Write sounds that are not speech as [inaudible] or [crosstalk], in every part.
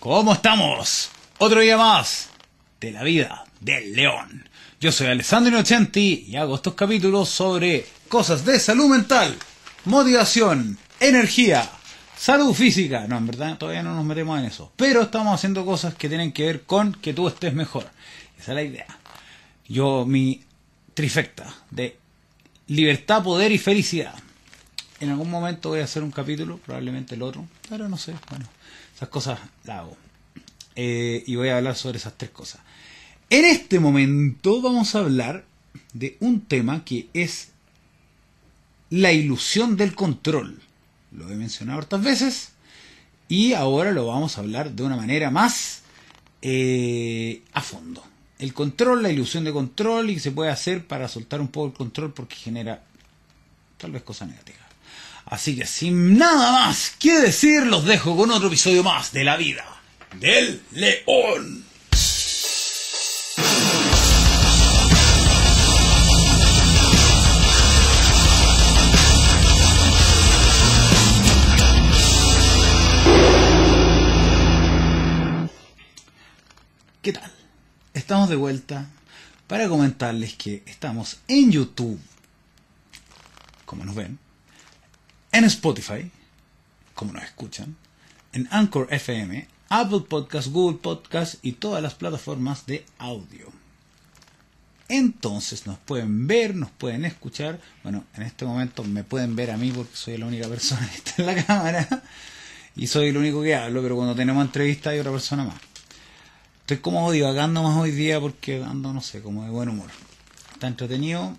¿Cómo estamos? Otro día más de la vida del león. Yo soy Alessandro Innocenti y hago estos capítulos sobre cosas de salud mental, motivación, energía, salud física. No, en verdad todavía no nos metemos en eso. Pero estamos haciendo cosas que tienen que ver con que tú estés mejor. Esa es la idea. Yo, mi trifecta de libertad, poder y felicidad. En algún momento voy a hacer un capítulo, probablemente el otro, pero no sé, bueno, esas cosas las hago. Eh, y voy a hablar sobre esas tres cosas. En este momento vamos a hablar de un tema que es la ilusión del control. Lo he mencionado otras veces y ahora lo vamos a hablar de una manera más eh, a fondo. El control, la ilusión de control y que se puede hacer para soltar un poco el control porque genera tal vez cosas negativas. Así que sin nada más que decir, los dejo con otro episodio más de la vida del león. ¿Qué tal? Estamos de vuelta para comentarles que estamos en YouTube, como nos ven, en Spotify, como nos escuchan, en Anchor FM, Apple Podcast, Google Podcast y todas las plataformas de audio. Entonces nos pueden ver, nos pueden escuchar. Bueno, en este momento me pueden ver a mí porque soy la única persona [laughs] que está en la cámara y soy el único que hablo, pero cuando tenemos entrevista hay otra persona más. Estoy como divagando más hoy día porque ando, no sé, como de buen humor. Está entretenido.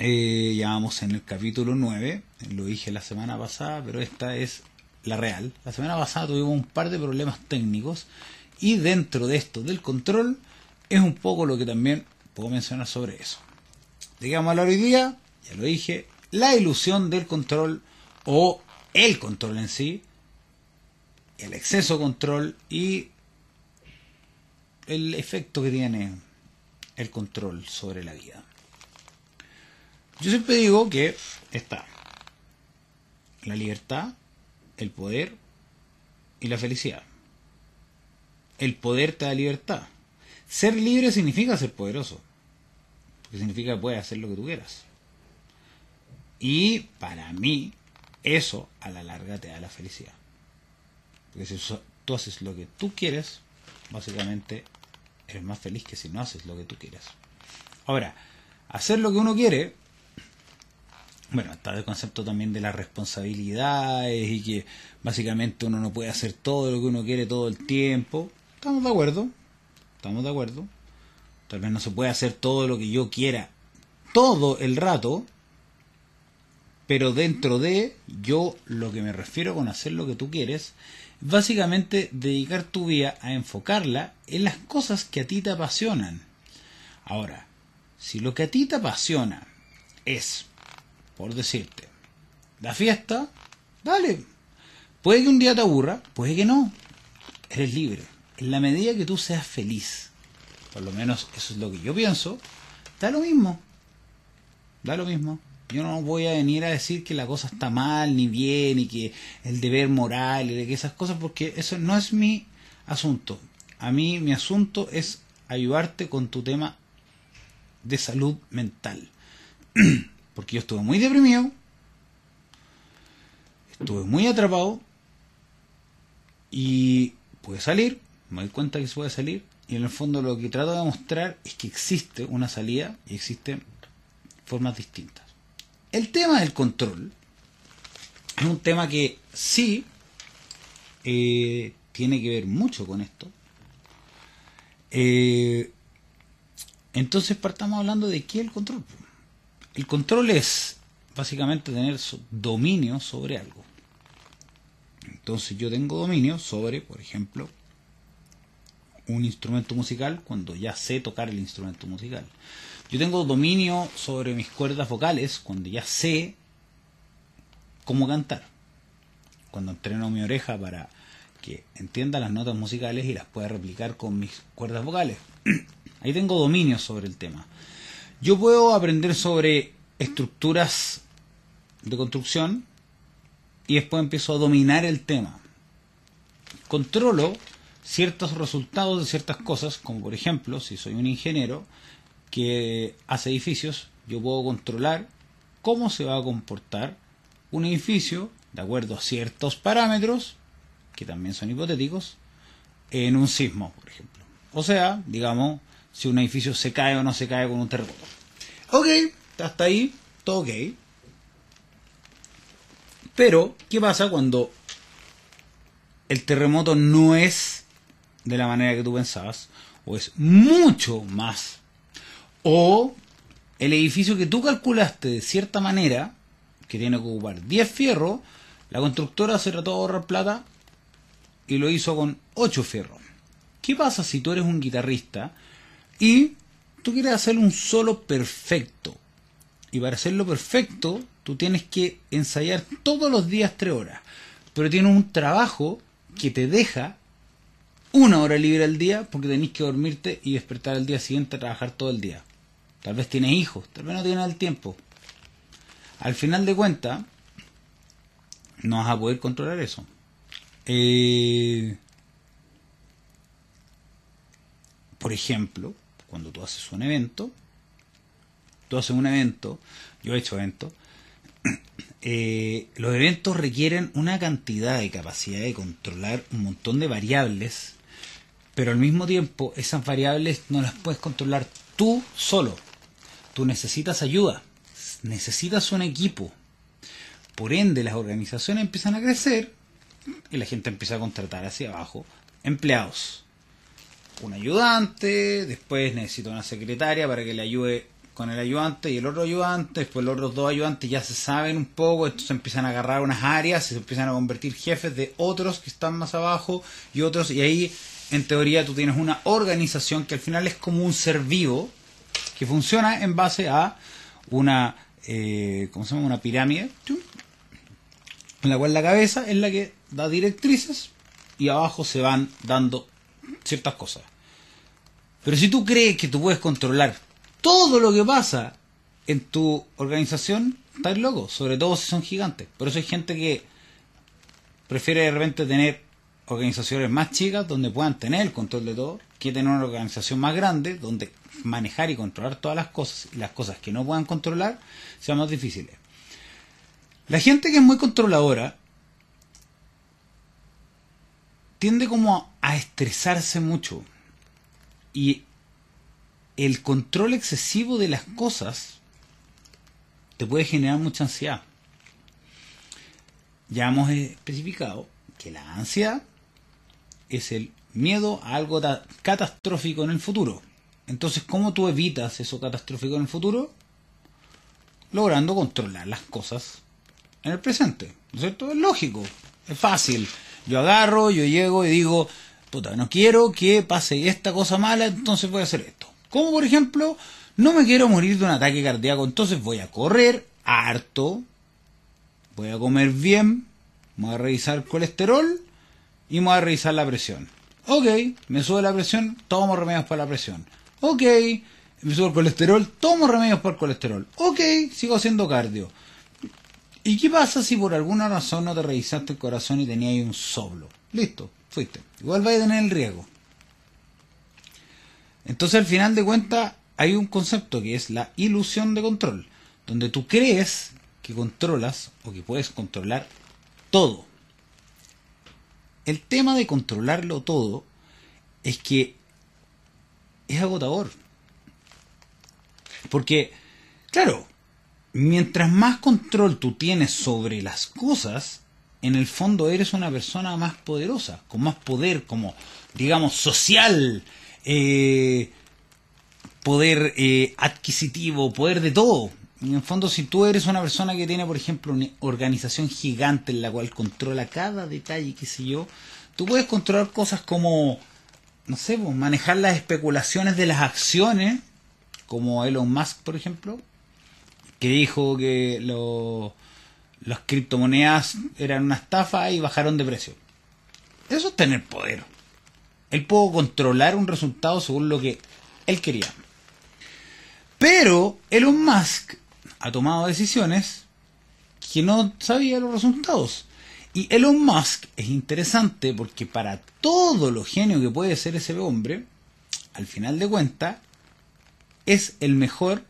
Eh, ya vamos en el capítulo 9, lo dije la semana pasada, pero esta es la real. La semana pasada tuvimos un par de problemas técnicos y dentro de esto del control es un poco lo que también puedo mencionar sobre eso. Digamos a hoy día, ya lo dije, la ilusión del control o el control en sí, el exceso de control y el efecto que tiene el control sobre la vida. Yo siempre digo que está la libertad, el poder y la felicidad. El poder te da libertad. Ser libre significa ser poderoso. Porque significa que puedes hacer lo que tú quieras. Y para mí, eso a la larga te da la felicidad. Porque si tú haces lo que tú quieres, básicamente eres más feliz que si no haces lo que tú quieres. Ahora, hacer lo que uno quiere bueno, está el concepto también de las responsabilidades y que básicamente uno no puede hacer todo lo que uno quiere todo el tiempo. Estamos de acuerdo, estamos de acuerdo. Tal vez no se puede hacer todo lo que yo quiera todo el rato, pero dentro de yo lo que me refiero con hacer lo que tú quieres, básicamente dedicar tu vida a enfocarla en las cosas que a ti te apasionan. Ahora, si lo que a ti te apasiona es por decirte, la fiesta, dale. Puede que un día te aburra, puede que no. Eres libre. En la medida que tú seas feliz, por lo menos eso es lo que yo pienso, da lo mismo. Da lo mismo. Yo no voy a venir a decir que la cosa está mal, ni bien, y que el deber moral, y que esas cosas, porque eso no es mi asunto. A mí mi asunto es ayudarte con tu tema de salud mental. [clears throat] Porque yo estuve muy deprimido, estuve muy atrapado y pude salir, me doy cuenta que se puede salir y en el fondo lo que trato de mostrar es que existe una salida y existen formas distintas. El tema del control es un tema que sí eh, tiene que ver mucho con esto. Eh, entonces partamos hablando de qué es el control. El control es básicamente tener dominio sobre algo. Entonces yo tengo dominio sobre, por ejemplo, un instrumento musical cuando ya sé tocar el instrumento musical. Yo tengo dominio sobre mis cuerdas vocales cuando ya sé cómo cantar. Cuando entreno mi oreja para que entienda las notas musicales y las pueda replicar con mis cuerdas vocales. [clears throat] Ahí tengo dominio sobre el tema. Yo puedo aprender sobre estructuras de construcción y después empiezo a dominar el tema. controlo ciertos resultados de ciertas cosas, como por ejemplo, si soy un ingeniero que hace edificios, yo puedo controlar cómo se va a comportar un edificio de acuerdo a ciertos parámetros, que también son hipotéticos, en un sismo, por ejemplo. O sea, digamos, si un edificio se cae o no se cae con un terremoto. Ok, hasta ahí, todo ok. Pero, ¿qué pasa cuando el terremoto no es de la manera que tú pensabas? O es mucho más. O el edificio que tú calculaste de cierta manera, que tiene que ocupar 10 fierros, la constructora se trató de ahorrar plata y lo hizo con 8 fierros. ¿Qué pasa si tú eres un guitarrista y tú quieres hacer un solo perfecto? Y para hacerlo perfecto, tú tienes que ensayar todos los días 3 horas. Pero tienes un trabajo que te deja una hora libre al día porque tenés que dormirte y despertar el día siguiente a trabajar todo el día. Tal vez tienes hijos, tal vez no tienes el tiempo. Al final de cuentas, no vas a poder controlar eso. Eh, por ejemplo, cuando tú haces un evento, tú haces un evento, yo he hecho eventos, [clears throat] eh, los eventos requieren una cantidad de capacidad de controlar un montón de variables, pero al mismo tiempo esas variables no las puedes controlar tú solo. Tú necesitas ayuda, necesitas un equipo. Por ende, las organizaciones empiezan a crecer y la gente empieza a contratar hacia abajo empleados. Un ayudante, después necesita una secretaria para que le ayude con el ayudante y el otro ayudante, después los otros dos ayudantes ya se saben un poco, estos empiezan a agarrar unas áreas, se empiezan a convertir jefes de otros que están más abajo y otros, y ahí en teoría tú tienes una organización que al final es como un ser vivo que funciona en base a una, eh, ¿cómo se llama? Una pirámide, en la cual la cabeza es la que da directrices y abajo se van dando ciertas cosas. Pero si tú crees que tú puedes controlar todo lo que pasa en tu organización, estás loco, sobre todo si son gigantes. Por eso hay gente que prefiere de repente tener organizaciones más chicas donde puedan tener el control de todo, que tener una organización más grande donde manejar y controlar todas las cosas y las cosas que no puedan controlar sean más difíciles. La gente que es muy controladora tiende como a estresarse mucho y el control excesivo de las cosas te puede generar mucha ansiedad. Ya hemos especificado que la ansiedad es el miedo a algo catastrófico en el futuro. Entonces, ¿cómo tú evitas eso catastrófico en el futuro? Logrando controlar las cosas en el presente. ¿No es cierto? Es lógico, es fácil. Yo agarro, yo llego y digo, puta, no quiero que pase esta cosa mala, entonces voy a hacer esto. Como por ejemplo, no me quiero morir de un ataque cardíaco, entonces voy a correr harto, voy a comer bien, voy a revisar colesterol y voy a revisar la presión. Ok, me sube la presión, tomo remedios para la presión. Ok, me sube el colesterol, tomo remedios para el colesterol. Ok, sigo haciendo cardio. ¿Y qué pasa si por alguna razón no te revisaste el corazón y tenías un soplo? Listo, fuiste. Igual vais a tener el riesgo. Entonces al final de cuentas hay un concepto que es la ilusión de control, donde tú crees que controlas o que puedes controlar todo. El tema de controlarlo todo es que es agotador. Porque, claro, mientras más control tú tienes sobre las cosas, en el fondo eres una persona más poderosa, con más poder, como, digamos, social, eh, poder eh, adquisitivo, poder de todo. En el fondo, si tú eres una persona que tiene, por ejemplo, una organización gigante en la cual controla cada detalle, qué sé yo, tú puedes controlar cosas como, no sé, pues, manejar las especulaciones de las acciones, como Elon Musk, por ejemplo, que dijo que las criptomonedas eran una estafa y bajaron de precio. Eso es tener poder. Él pudo controlar un resultado según lo que él quería. Pero Elon Musk ha tomado decisiones que no sabía los resultados. Y Elon Musk es interesante porque para todo lo genio que puede ser ese hombre, al final de cuentas, es el mejor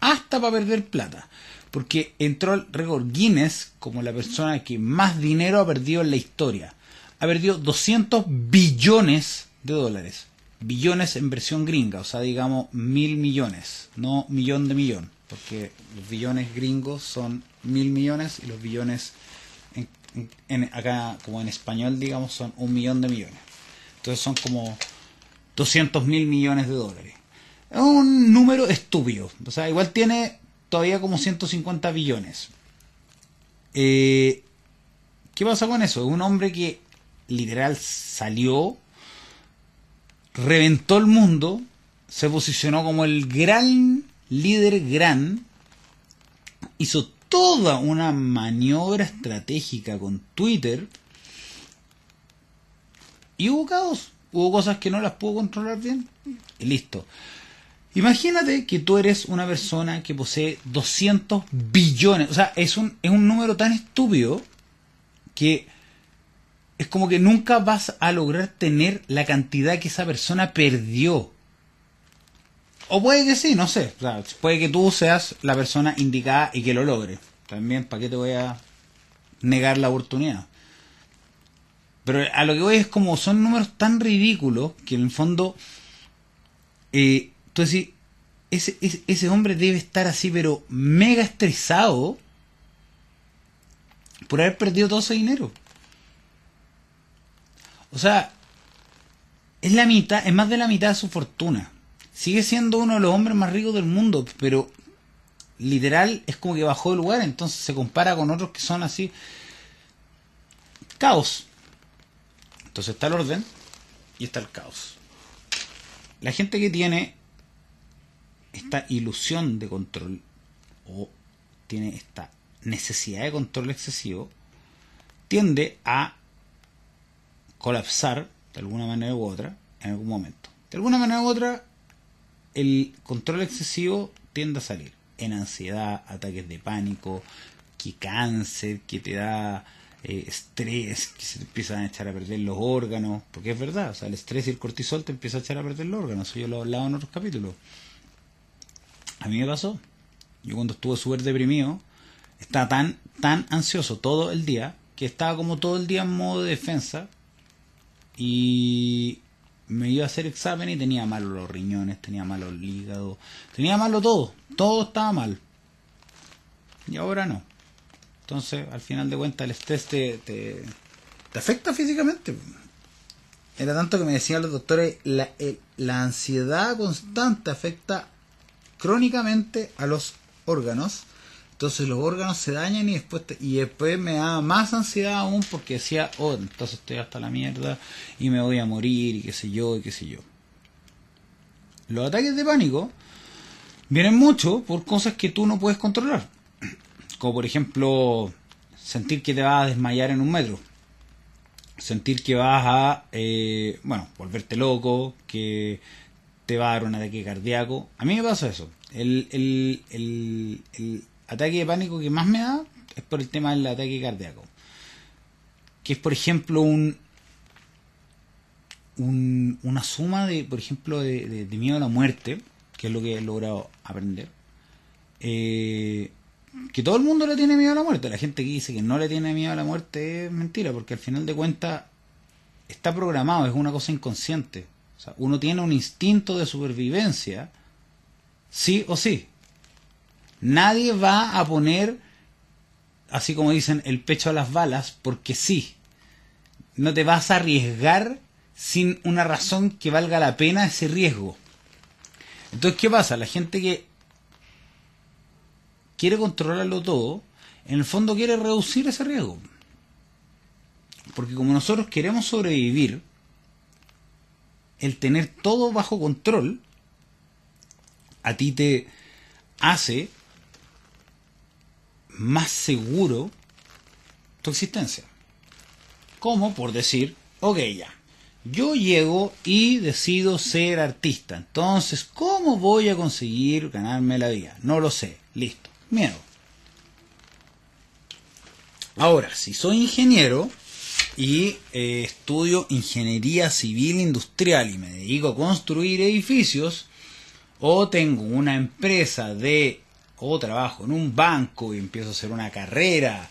hasta para perder plata. Porque entró al récord Guinness como la persona que más dinero ha perdido en la historia. Ha perdido 200 billones de dólares. Billones en versión gringa, o sea, digamos mil millones, no millón de millón. Porque los billones gringos son mil millones y los billones en, acá, como en español, digamos, son un millón de millones. Entonces son como 200 mil millones de dólares. Es un número estúpido. O sea, igual tiene todavía como 150 billones. Eh, ¿Qué pasa con eso? Es un hombre que literal salió, reventó el mundo, se posicionó como el gran líder gran, hizo toda una maniobra estratégica con Twitter y hubo caos. Hubo cosas que no las pudo controlar bien. Y listo. Imagínate que tú eres una persona que posee 200 billones. O sea, es un, es un número tan estúpido que es como que nunca vas a lograr tener la cantidad que esa persona perdió. O puede que sí, no sé. puede que tú seas la persona indicada y que lo logre. También, ¿para qué te voy a negar la oportunidad? Pero a lo que voy es como son números tan ridículos que en el fondo eh, entonces, ese, ese, hombre debe estar así, pero mega estresado por haber perdido todo ese dinero. O sea, es la mitad, es más de la mitad de su fortuna. Sigue siendo uno de los hombres más ricos del mundo, pero literal es como que bajó de lugar, entonces se compara con otros que son así. Caos. Entonces está el orden y está el caos. La gente que tiene esta ilusión de control o tiene esta necesidad de control excesivo, tiende a colapsar de alguna manera u otra en algún momento. De alguna manera u otra, el control excesivo tiende a salir en ansiedad, ataques de pánico, que cáncer, que te da eh, estrés, que se te empiezan a echar a perder los órganos, porque es verdad, o sea, el estrés y el cortisol te empieza a echar a perder los órganos, eso yo lo he hablado en otros capítulos. Mí me pasó. Yo cuando estuve súper deprimido, estaba tan, tan ansioso todo el día, que estaba como todo el día en modo de defensa, y me iba a hacer examen y tenía malo los riñones, tenía malo el hígado, tenía malo todo, todo estaba mal. Y ahora no. Entonces, al final de cuentas, el estrés te, te, afecta físicamente. Era tanto que me decían los doctores, la, la ansiedad constante afecta crónicamente a los órganos. Entonces los órganos se dañan y después, y después me da más ansiedad aún porque decía, oh, entonces estoy hasta la mierda y me voy a morir y qué sé yo y qué sé yo. Los ataques de pánico vienen mucho por cosas que tú no puedes controlar. Como por ejemplo sentir que te vas a desmayar en un metro. Sentir que vas a, eh, bueno, volverte loco, que te va a dar un ataque cardíaco. A mí me pasa eso. El, el, el, ataque de pánico que más me da es por el tema del ataque cardíaco. Que es, por ejemplo, un, un una suma de, por ejemplo, de, miedo a la muerte, que es lo que he logrado aprender. Eh, que todo el mundo le tiene miedo a la muerte. La gente que dice que no le tiene miedo a la muerte es mentira, porque al final de cuentas está programado, es una cosa inconsciente uno tiene un instinto de supervivencia, sí o sí. Nadie va a poner, así como dicen, el pecho a las balas porque sí. No te vas a arriesgar sin una razón que valga la pena ese riesgo. Entonces, ¿qué pasa? La gente que quiere controlarlo todo, en el fondo quiere reducir ese riesgo. Porque como nosotros queremos sobrevivir, el tener todo bajo control a ti te hace más seguro tu existencia. Como por decir, ok, ya, yo llego y decido ser artista. Entonces, ¿cómo voy a conseguir ganarme la vida? No lo sé. Listo. Miedo. Ahora, si soy ingeniero y eh, estudio ingeniería civil industrial y me dedico a construir edificios, o tengo una empresa de, o trabajo en un banco y empiezo a hacer una carrera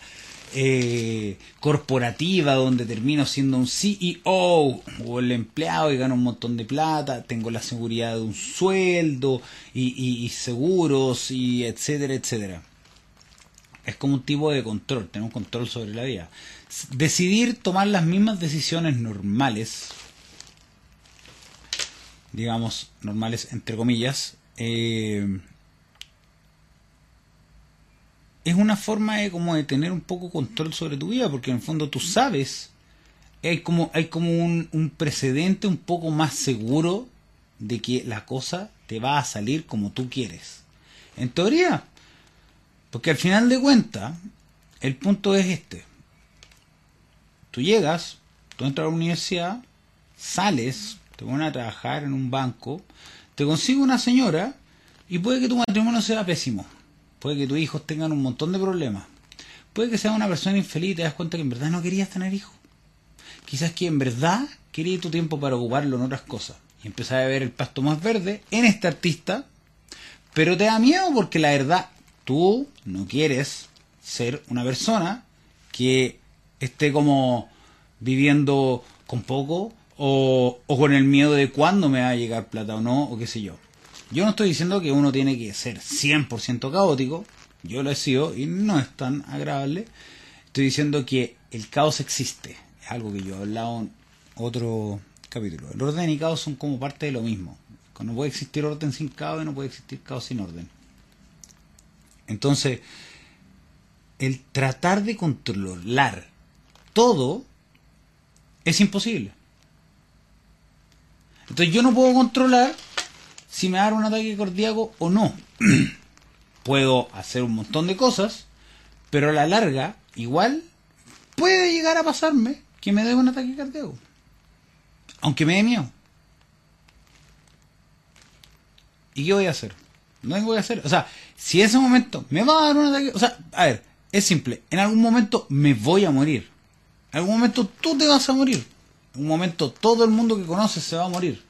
eh, corporativa donde termino siendo un CEO o el empleado y gano un montón de plata, tengo la seguridad de un sueldo y, y seguros y etcétera, etcétera. Es como un tipo de control, un control sobre la vida. Decidir tomar las mismas decisiones normales, digamos, normales entre comillas, eh, es una forma de como de tener un poco control sobre tu vida, porque en el fondo tú sabes, hay como, hay como un, un precedente un poco más seguro de que la cosa te va a salir como tú quieres. En teoría, porque al final de cuentas, el punto es este. Tú llegas, tú entras a la universidad, sales, te pones a trabajar en un banco, te consigue una señora y puede que tu matrimonio sea pésimo. Puede que tus hijos tengan un montón de problemas. Puede que sea una persona infeliz y te das cuenta que en verdad no querías tener hijos. Quizás que en verdad querías tu tiempo para ocuparlo en otras cosas. Y empezar a ver el pasto más verde en este artista. Pero te da miedo porque la verdad, tú no quieres ser una persona que esté como viviendo con poco o, o con el miedo de cuándo me va a llegar plata o no, o qué sé yo. Yo no estoy diciendo que uno tiene que ser 100% caótico, yo lo he sido y no es tan agradable. Estoy diciendo que el caos existe, es algo que yo he hablado en otro capítulo. El orden y caos son como parte de lo mismo. No puede existir orden sin caos y no puede existir caos sin orden. Entonces, el tratar de controlar todo es imposible. Entonces yo no puedo controlar si me da un ataque cardíaco o no. [clears throat] Puedo hacer un montón de cosas, pero a la larga, igual, puede llegar a pasarme que me dé un ataque cardíaco. Aunque me dé miedo. ¿Y qué voy a hacer? No voy a hacer. O sea, si en ese momento me va a dar un ataque. O sea, a ver, es simple. En algún momento me voy a morir. En algún momento tú te vas a morir. En un momento todo el mundo que conoces se va a morir.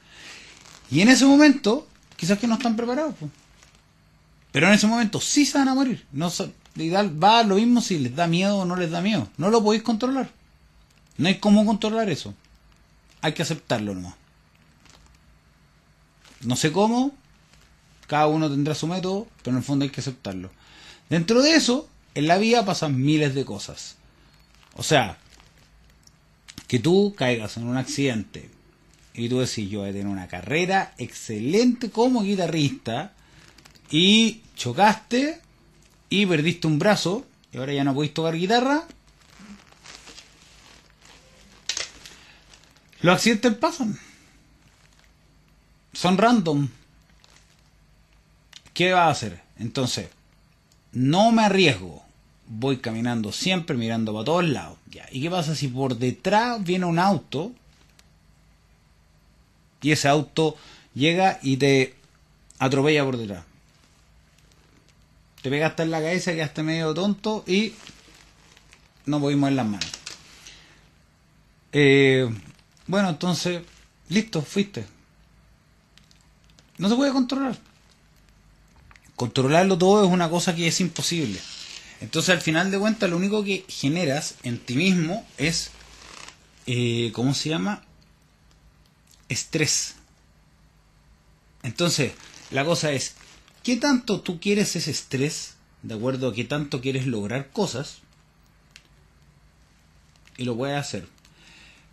Y en ese momento quizás que no están preparados. Pero en ese momento sí se van a morir. No va a lo mismo si les da miedo o no les da miedo. No lo podéis controlar. No hay cómo controlar eso. Hay que aceptarlo nomás. No sé cómo, cada uno tendrá su método, pero en el fondo hay que aceptarlo. Dentro de eso, en la vida pasan miles de cosas. O sea, que tú caigas en un accidente, y tú decís, yo a tener una carrera excelente como guitarrista y chocaste y perdiste un brazo y ahora ya no podéis tocar guitarra. Los accidentes pasan. Son random. ¿Qué va a hacer? Entonces, no me arriesgo. Voy caminando siempre mirando para todos lados. ¿Y qué pasa si por detrás viene un auto y ese auto llega y te atropella por detrás. Te pega hasta en la cabeza, quedaste medio tonto y no podemos mover las manos. Eh, bueno, entonces, listo, fuiste. No se puede controlar. Controlarlo todo es una cosa que es imposible. Entonces, al final de cuentas, lo único que generas en ti mismo es, eh, ¿cómo se llama? estrés. Entonces, la cosa es, ¿qué tanto tú quieres ese estrés? De acuerdo qué tanto quieres lograr cosas. Y lo puedes hacer.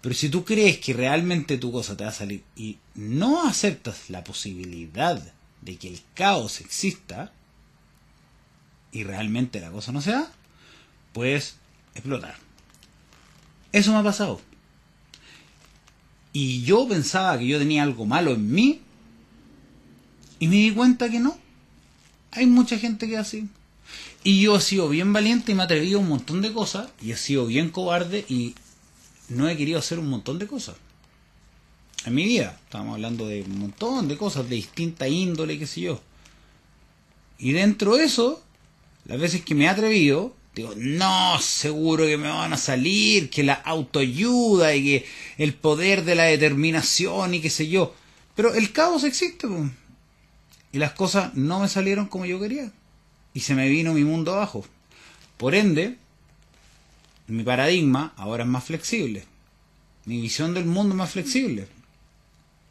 Pero si tú crees que realmente tu cosa te va a salir y no aceptas la posibilidad de que el caos exista y realmente la cosa no se da, puedes explotar. Eso me ha pasado. Y yo pensaba que yo tenía algo malo en mí. Y me di cuenta que no. Hay mucha gente que así. Y yo he sido bien valiente y me he atrevido a un montón de cosas. Y he sido bien cobarde y no he querido hacer un montón de cosas. En mi vida. Estamos hablando de un montón de cosas de distinta índole, qué sé yo. Y dentro de eso, las veces que me he atrevido, Digo, no, seguro que me van a salir, que la autoayuda y que el poder de la determinación y qué sé yo. Pero el caos existe. Y las cosas no me salieron como yo quería. Y se me vino mi mundo abajo. Por ende, mi paradigma ahora es más flexible. Mi visión del mundo es más flexible.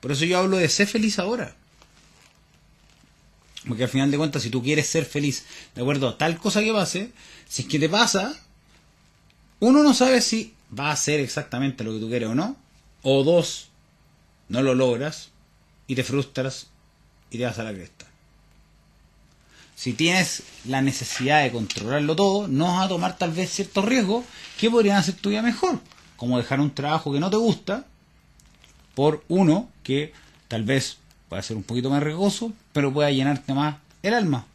Por eso yo hablo de ser feliz ahora. Porque al final de cuentas, si tú quieres ser feliz de acuerdo a tal cosa que pase, si es que te pasa, uno no sabe si va a ser exactamente lo que tú quieres o no. O dos, no lo logras y te frustras y te vas a la cresta. Si tienes la necesidad de controlarlo todo, no vas a tomar tal vez ciertos riesgos que podrían hacer tu vida mejor. Como dejar un trabajo que no te gusta por uno que tal vez pueda ser un poquito más riesgoso, pero pueda llenarte más el alma.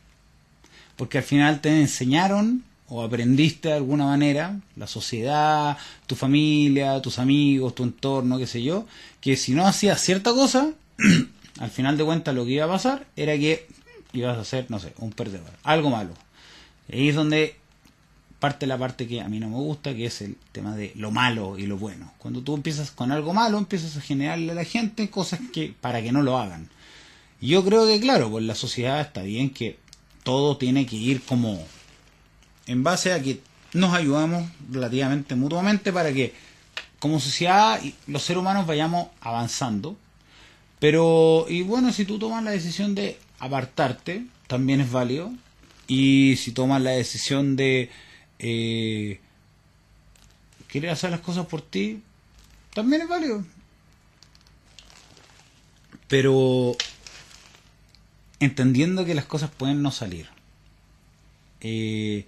Porque al final te enseñaron o aprendiste de alguna manera, la sociedad, tu familia, tus amigos, tu entorno, qué sé yo, que si no hacías cierta cosa, [clears throat] al final de cuentas lo que iba a pasar era que ibas a ser, no sé, un perdedor, algo malo. Y ahí es donde parte la parte que a mí no me gusta, que es el tema de lo malo y lo bueno. Cuando tú empiezas con algo malo, empiezas a generarle a la gente cosas que para que no lo hagan. Yo creo que claro, pues la sociedad está bien que todo tiene que ir como en base a que nos ayudamos relativamente mutuamente para que como sociedad los seres humanos vayamos avanzando. Pero, y bueno, si tú tomas la decisión de apartarte, también es válido. Y si tomas la decisión de eh, hacer las cosas por ti, también es válido. Pero entendiendo que las cosas pueden no salir. Eh,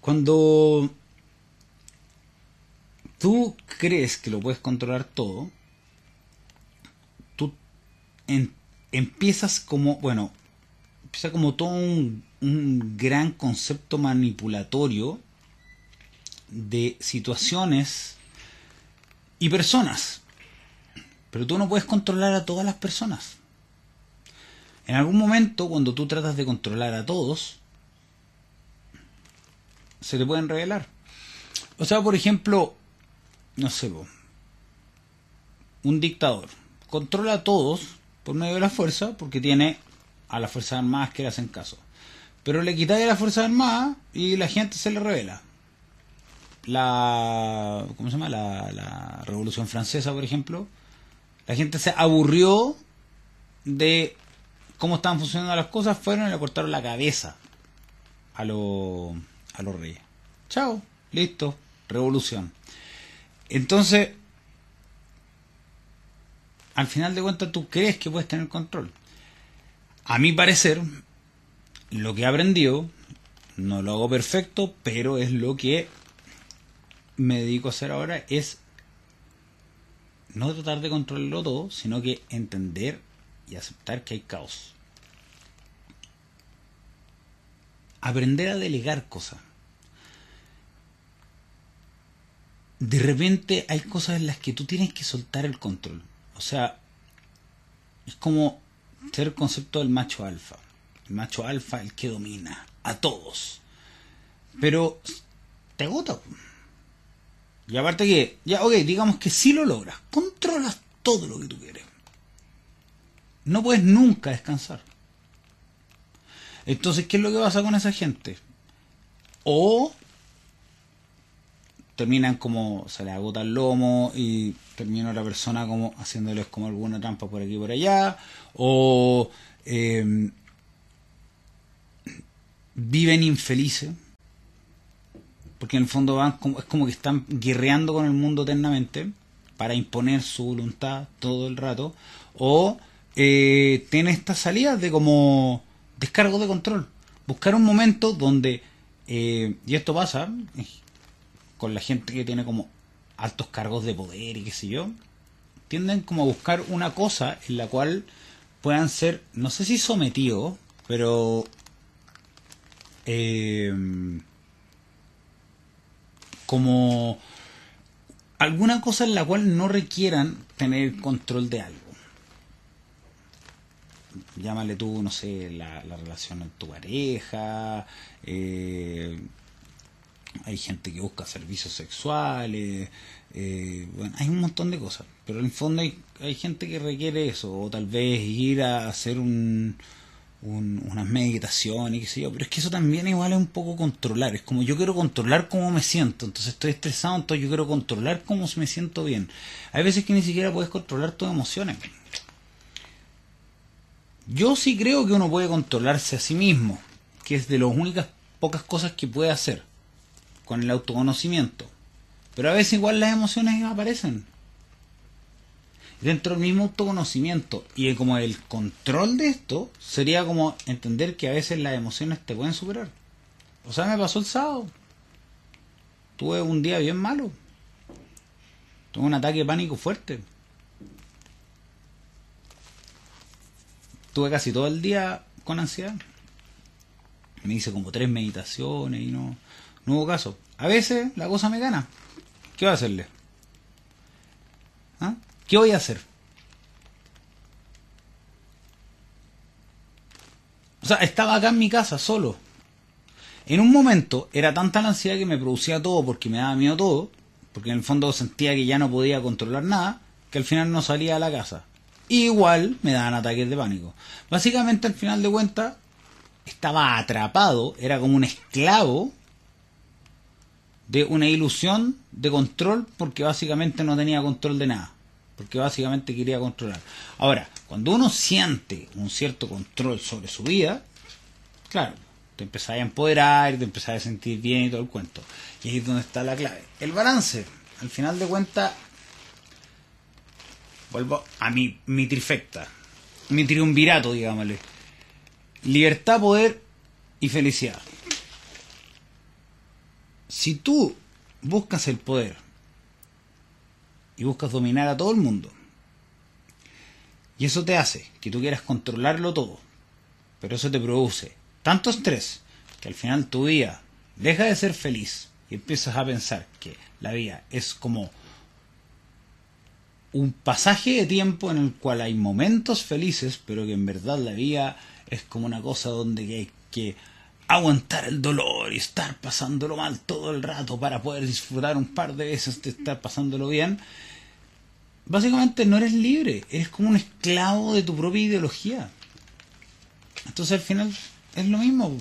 cuando tú crees que lo puedes controlar todo, tú empiezas como, bueno, empieza como todo un, un gran concepto manipulatorio de situaciones y personas. Pero tú no puedes controlar a todas las personas. En algún momento, cuando tú tratas de controlar a todos, se te pueden revelar. O sea, por ejemplo, no sé, un dictador controla a todos por medio de la fuerza porque tiene a las Fuerzas Armadas que le hacen caso. Pero le quitáis a las Fuerzas Armadas y la gente se le revela. La, ¿cómo se llama? La, la Revolución Francesa, por ejemplo. La gente se aburrió de cómo estaban funcionando las cosas, fueron y le cortaron la cabeza a los a los reyes. Chao, listo, revolución. Entonces, al final de cuentas, tú crees que puedes tener control. A mi parecer, lo que he aprendido, no lo hago perfecto, pero es lo que me dedico a hacer ahora, es no tratar de controlarlo todo, sino que entender y aceptar que hay caos. Aprender a delegar cosas. de repente hay cosas en las que tú tienes que soltar el control. O sea, es como ser el concepto del macho alfa. El macho alfa, el que domina a todos. Pero te agota. Y aparte que, ya, ok, digamos que sí lo logras. Controlas todo lo que tú quieres. No puedes nunca descansar. Entonces, ¿qué es lo que pasa con esa gente? O terminan como se les agota el lomo y termina la persona como haciéndoles como alguna trampa por aquí y por allá o em, viven infelices porque en el fondo van como, es como que están guerreando con el mundo eternamente para imponer su voluntad todo el rato o eh, tienen estas salidas de como descargo de control. Buscar un momento donde eh, y esto pasa con la gente que tiene como altos cargos de poder y qué sé yo, tienden como a buscar una cosa en la cual puedan ser, no sé si sometidos, pero eh, como alguna cosa en la cual no requieran tener control de algo. Llámale tú, no sé, la, relación en tu pareja, eh, hay gente que busca servicios sexuales, eh, bueno, hay un montón de cosas, pero en el fondo hay, hay gente que requiere eso, o tal vez ir a hacer un, un, unas meditaciones, qué sé yo, pero es que eso también igual es un poco controlar, es como yo quiero controlar cómo me siento, entonces estoy estresado, entonces yo quiero controlar cómo me siento bien. Hay veces que ni siquiera puedes controlar tus emociones. Yo sí creo que uno puede controlarse a sí mismo, que es de las únicas pocas cosas que puede hacer con el autoconocimiento. Pero a veces igual las emociones aparecen. Dentro del mismo autoconocimiento y como el control de esto sería como entender que a veces las emociones te pueden superar. O sea, me pasó el sábado. Tuve un día bien malo. Tuve un ataque de pánico fuerte. Tuve casi todo el día con ansiedad. Me hice como tres meditaciones y no, no hubo caso. A veces la cosa me gana. ¿Qué voy a hacerle? ¿Ah? ¿Qué voy a hacer? O sea, estaba acá en mi casa solo. En un momento era tanta la ansiedad que me producía todo porque me daba miedo todo, porque en el fondo sentía que ya no podía controlar nada, que al final no salía de la casa. Igual me daban ataques de pánico. Básicamente al final de cuentas estaba atrapado, era como un esclavo de una ilusión de control porque básicamente no tenía control de nada. Porque básicamente quería controlar. Ahora, cuando uno siente un cierto control sobre su vida, claro, te empezás a empoderar, te empezás a sentir bien y todo el cuento. Y ahí es donde está la clave. El balance, al final de cuentas, vuelvo a mi, mi trifecta, mi triunvirato, digámosle. Libertad, poder y felicidad si tú buscas el poder y buscas dominar a todo el mundo, y eso te hace que tú quieras controlarlo todo, pero eso te produce tanto estrés que al final tu vida deja de ser feliz y empiezas a pensar que la vida es como un pasaje de tiempo en el cual hay momentos felices, pero que en verdad la vida es como una cosa donde hay que aguantar el dolor y estar pasándolo mal todo el rato para poder disfrutar un par de veces de estar pasándolo bien, básicamente no eres libre, eres como un esclavo de tu propia ideología. Entonces al final es lo mismo.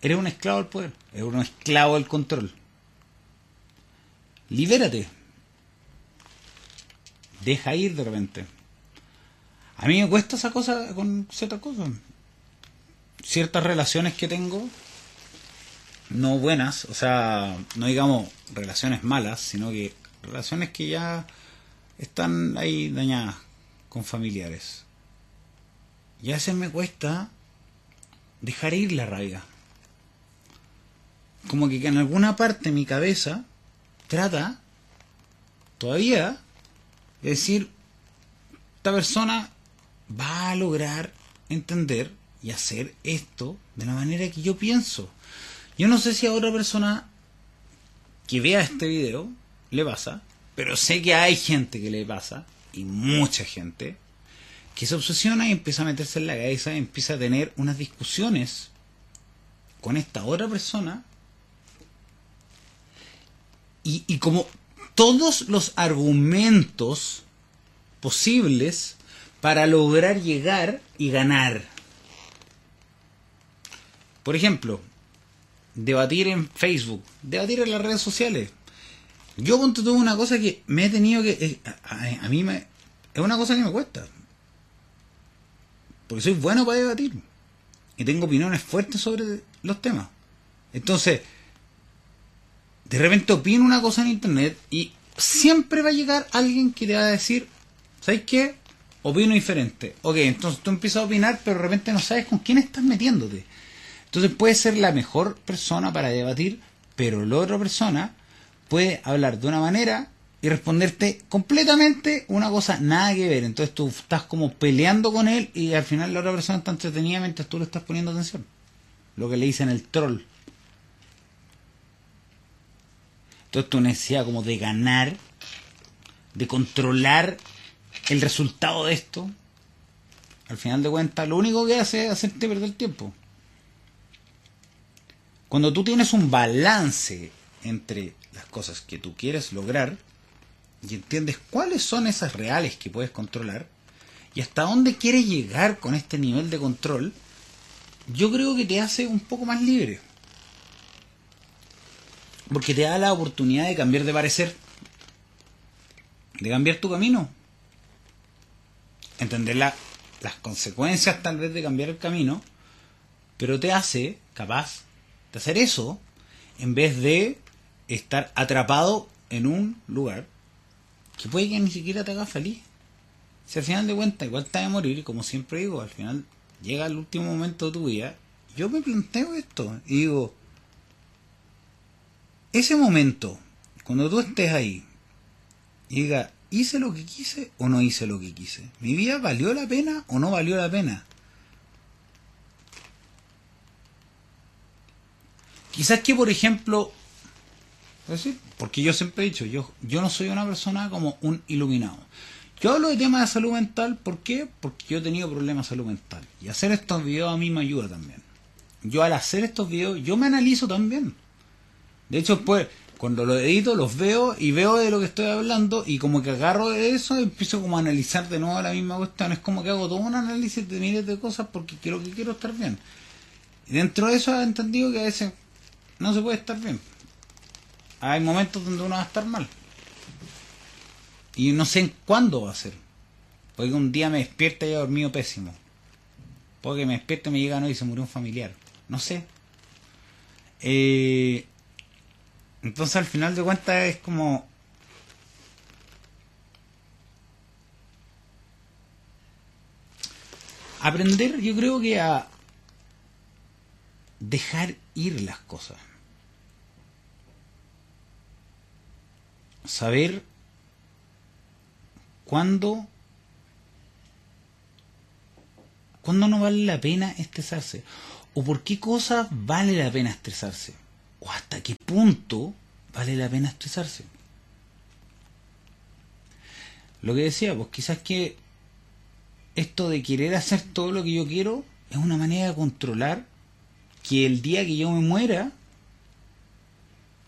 Eres un esclavo del poder, eres un esclavo del control. Libérate. Deja ir de repente. A mí me cuesta esa cosa con ciertas cosas. Ciertas relaciones que tengo, no buenas, o sea, no digamos relaciones malas, sino que relaciones que ya están ahí dañadas con familiares. Y a veces me cuesta dejar ir la rabia. Como que en alguna parte mi cabeza trata todavía de decir, esta persona va a lograr entender y hacer esto de la manera que yo pienso. Yo no sé si a otra persona que vea este video le pasa, pero sé que hay gente que le pasa, y mucha gente, que se obsesiona y empieza a meterse en la cabeza y empieza a tener unas discusiones con esta otra persona. Y, y como todos los argumentos posibles para lograr llegar y ganar. Por ejemplo, debatir en Facebook, debatir en las redes sociales. Yo ponte todo una cosa que me he tenido que... Eh, a, mí me... Es una cosa que me cuesta. Porque soy bueno para debatir. Y tengo opiniones fuertes sobre los temas. Entonces, de repente opino una cosa en internet y siempre va a llegar alguien que te va a decir, ¿sabes qué? opino diferente. Ok, entonces tú empiezas a opinar, pero de repente no sabes con quién estás metiéndote. Entonces puede ser la mejor persona para debatir, pero la otra persona puede hablar de una manera y responderte completamente una cosa nada que ver. Entonces tú estás como peleando con él y al final la otra persona está entretenida mientras tú le estás poniendo atención. Lo que le dicen el troll. Entonces tu necesidad como de ganar, de controlar el resultado de esto, al final de cuentas, lo único que hace es hacerte perder tiempo. Cuando tú tienes un balance entre las cosas que tú quieres lograr y entiendes cuáles son esas reales que puedes controlar y hasta dónde quieres llegar con este nivel de control, yo creo que te hace un poco más libre. Porque te da la oportunidad de cambiar de parecer, de cambiar tu camino, entender las consecuencias tal vez de cambiar el camino, pero te hace capaz hacer eso en vez de estar atrapado en un lugar que puede que ni siquiera te haga feliz. Si al final de cuentas igual te vas a morir, como siempre digo, al final llega el último momento de tu vida, yo me planteo esto y digo, ese momento, cuando tú estés ahí, y diga, ¿hice lo que quise o no hice lo que quise? ¿Mi vida valió la pena o no valió la pena? Quizás que, por ejemplo, porque yo siempre he dicho, yo, yo no soy una persona como un iluminado. Yo hablo de temas de salud mental, ¿por qué? Porque yo he tenido problemas de salud mental. Y hacer estos videos a mí me ayuda también. Yo al hacer estos videos, yo me analizo también. De hecho, pues, cuando lo edito, los veo y veo de lo que estoy hablando y como que agarro de eso y empiezo como a analizar de nuevo la misma cuestión. Es como que hago todo un análisis de miles de cosas porque quiero que quiero estar bien. Y dentro de eso he entendido que a veces no se puede estar bien. Hay momentos donde uno va a estar mal. Y no sé en cuándo va a ser. Porque un día me despierta y he dormido pésimo. Porque me despierta y me llega no y se murió un familiar. No sé. Eh, entonces al final de cuentas es como... Aprender yo creo que a dejar ir las cosas. Saber cuándo cuándo no vale la pena estresarse o por qué cosas vale la pena estresarse o hasta qué punto vale la pena estresarse. Lo que decía, pues quizás que esto de querer hacer todo lo que yo quiero es una manera de controlar que el día que yo me muera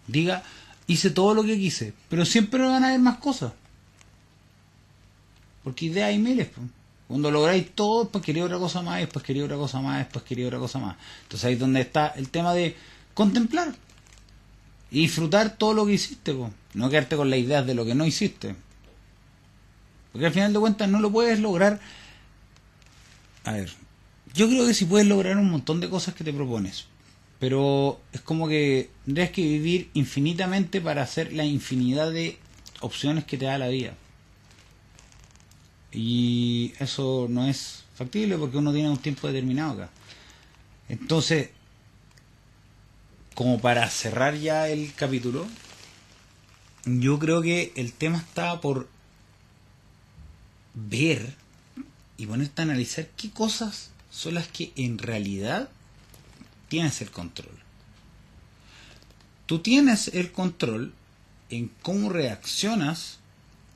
diga, hice todo lo que quise, pero siempre van a haber más cosas. Porque ideas hay miles. Pues. Cuando lográis todo, después quería otra cosa más, después quería otra cosa más, después quería otra cosa más. Entonces ahí es donde está el tema de contemplar y disfrutar todo lo que hiciste, no quedarte con las ideas de lo que no hiciste. Porque al final de cuentas no lo puedes lograr. A ver, yo creo que si puedes lograr un montón de cosas que te propones, pero es como que tendrías que vivir infinitamente para hacer la infinidad de opciones que te da la vida. Y eso no es factible porque uno tiene un tiempo determinado acá. Entonces, como para cerrar ya el capítulo, yo creo que el tema está por ver y ponerte a analizar qué cosas son las que en realidad tienes el control. Tú tienes el control en cómo reaccionas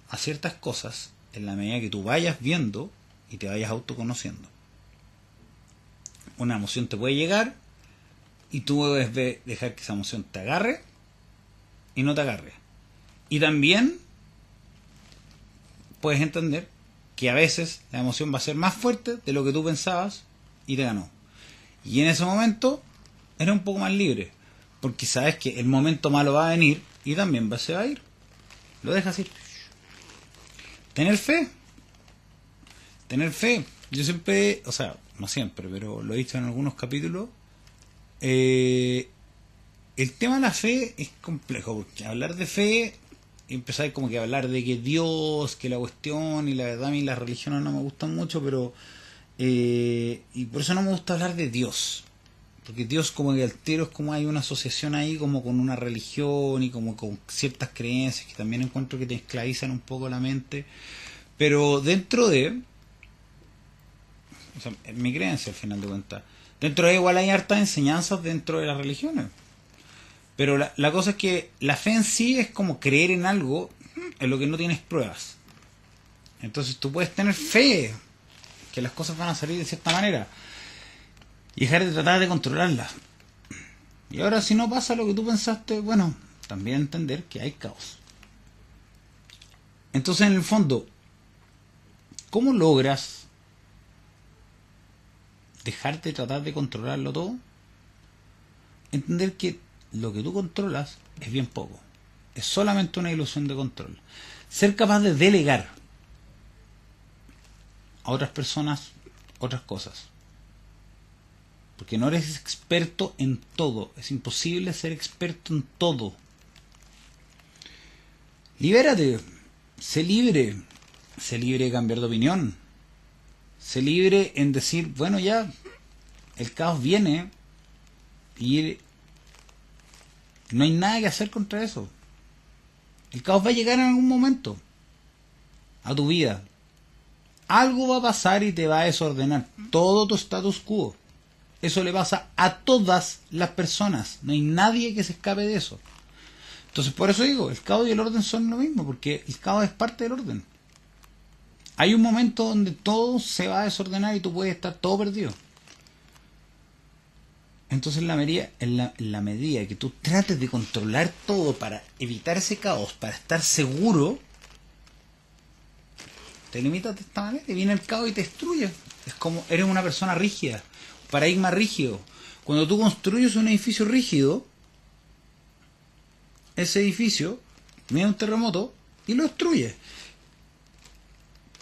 a ciertas cosas en la medida que tú vayas viendo y te vayas autoconociendo. Una emoción te puede llegar y tú debes dejar que esa emoción te agarre y no te agarre. Y también puedes entender que a veces la emoción va a ser más fuerte de lo que tú pensabas y te ganó. Y en ese momento eres un poco más libre, porque sabes que el momento malo va a venir y también se va a ir. Lo dejas ir. Tener fe. Tener fe. Yo siempre, o sea, no siempre, pero lo he dicho en algunos capítulos. Eh, el tema de la fe es complejo, porque hablar de fe, empezar como que a hablar de que Dios, que la cuestión, y la verdad a mí las religiones no me gustan mucho, pero... Eh, y por eso no me gusta hablar de Dios. Porque Dios como que altero es como hay una asociación ahí como con una religión y como con ciertas creencias que también encuentro que te esclavizan un poco la mente. Pero dentro de... O sea, mi creencia al final de cuentas. Dentro de igual hay hartas enseñanzas dentro de las religiones. Pero la, la cosa es que la fe en sí es como creer en algo en lo que no tienes pruebas. Entonces tú puedes tener fe que las cosas van a salir de cierta manera y dejar de tratar de controlarlas. Y ahora si no pasa lo que tú pensaste, bueno, también entender que hay caos. Entonces, en el fondo, ¿cómo logras dejarte de tratar de controlarlo todo? Entender que lo que tú controlas es bien poco. Es solamente una ilusión de control. Ser capaz de delegar a otras personas otras cosas. Porque no eres experto en todo. Es imposible ser experto en todo. Libérate. Sé libre. Sé libre de cambiar de opinión. Sé libre en decir, bueno, ya, el caos viene y no hay nada que hacer contra eso. El caos va a llegar en algún momento a tu vida. Algo va a pasar y te va a desordenar todo tu status quo. Eso le pasa a todas las personas. No hay nadie que se escape de eso. Entonces, por eso digo, el caos y el orden son lo mismo, porque el caos es parte del orden. Hay un momento donde todo se va a desordenar y tú puedes estar todo perdido. Entonces, en la, medida, en la, en la medida que tú trates de controlar todo para evitar ese caos, para estar seguro, te limitas de esta manera y viene el caos y te destruye. Es como, eres una persona rígida, paradigma rígido. Cuando tú construyes un edificio rígido, ese edificio viene un terremoto y lo destruye.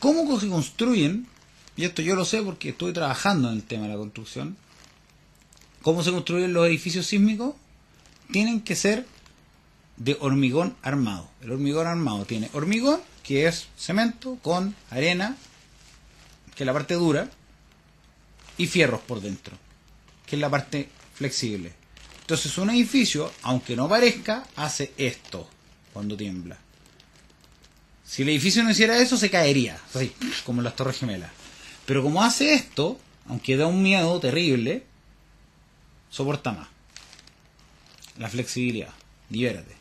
¿Cómo se construyen? Y esto yo lo sé porque estuve trabajando en el tema de la construcción. ¿Cómo se construyen los edificios sísmicos? Tienen que ser de hormigón armado. El hormigón armado tiene hormigón, que es cemento, con arena, que es la parte dura, y fierros por dentro, que es la parte flexible. Entonces un edificio, aunque no parezca, hace esto cuando tiembla. Si el edificio no hiciera eso, se caería, como las Torres Gemelas. Pero como hace esto, aunque da un miedo terrible, soporta más. La flexibilidad. Libérate.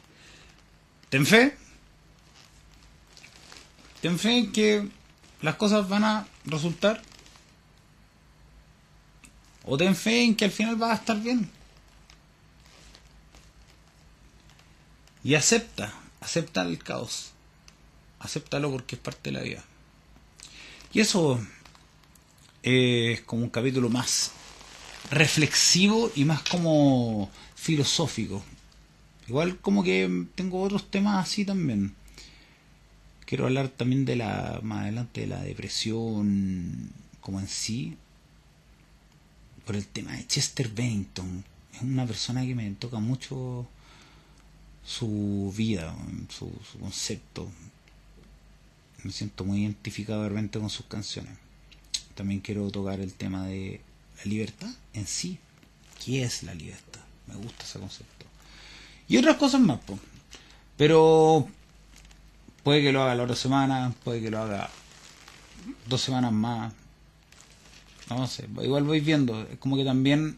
Ten fe. Ten fe en que las cosas van a resultar. O ten fe en que al final va a estar bien. Y acepta, acepta el caos. Acéptalo porque es parte de la vida. Y eso es como un capítulo más reflexivo y más como filosófico. Igual como que tengo otros temas así también. Quiero hablar también de la más adelante de la depresión como en sí por el tema de Chester Bennington. Es una persona que me toca mucho su vida, su, concepto. Me siento muy identificado realmente con sus canciones. También quiero tocar el tema de la libertad en sí. ¿Qué es la libertad? Me gusta ese concepto. Y otras cosas más, pero puede que lo haga la otra semana, puede que lo haga dos semanas más. No sé, igual voy viendo. Es como que también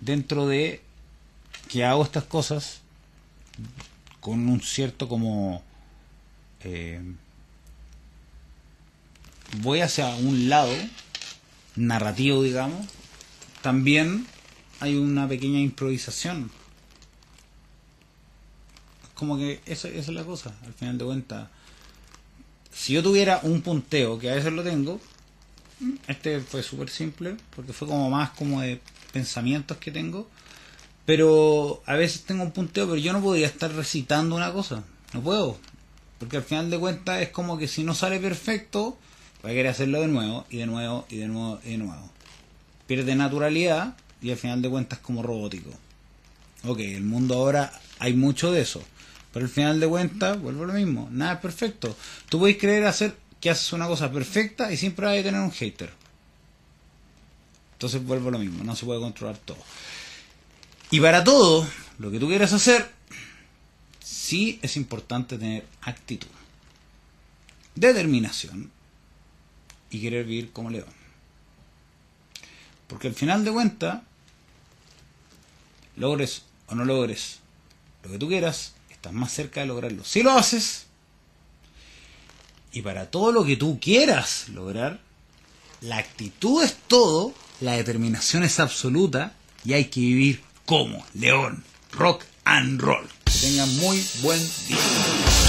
dentro de que hago estas cosas con un cierto como eh, voy hacia un lado narrativo digamos también hay una pequeña improvisación como que esa, esa es la cosa, al final de cuentas. Si yo tuviera un punteo, que a veces lo tengo, este fue súper simple, porque fue como más como de pensamientos que tengo, pero a veces tengo un punteo, pero yo no podría estar recitando una cosa, no puedo, porque al final de cuentas es como que si no sale perfecto, voy a querer hacerlo de nuevo, y de nuevo, y de nuevo, y de nuevo. Pierde naturalidad, y al final de cuentas como robótico. Ok, el mundo ahora hay mucho de eso pero al final de cuentas, vuelvo a lo mismo, nada es perfecto. Tú puedes creer hacer que haces una cosa perfecta y siempre vas a tener un hater. Entonces vuelvo a lo mismo, no se puede controlar todo. Y para todo lo que tú quieras hacer, sí es importante tener actitud, determinación y querer vivir como león. Porque al final de cuentas, logres o no logres lo que tú quieras, estás más cerca de lograrlo. Si lo haces, y para todo lo que tú quieras lograr, la actitud es todo, la determinación es absoluta y hay que vivir como León Rock and Roll. Que tengan muy buen día.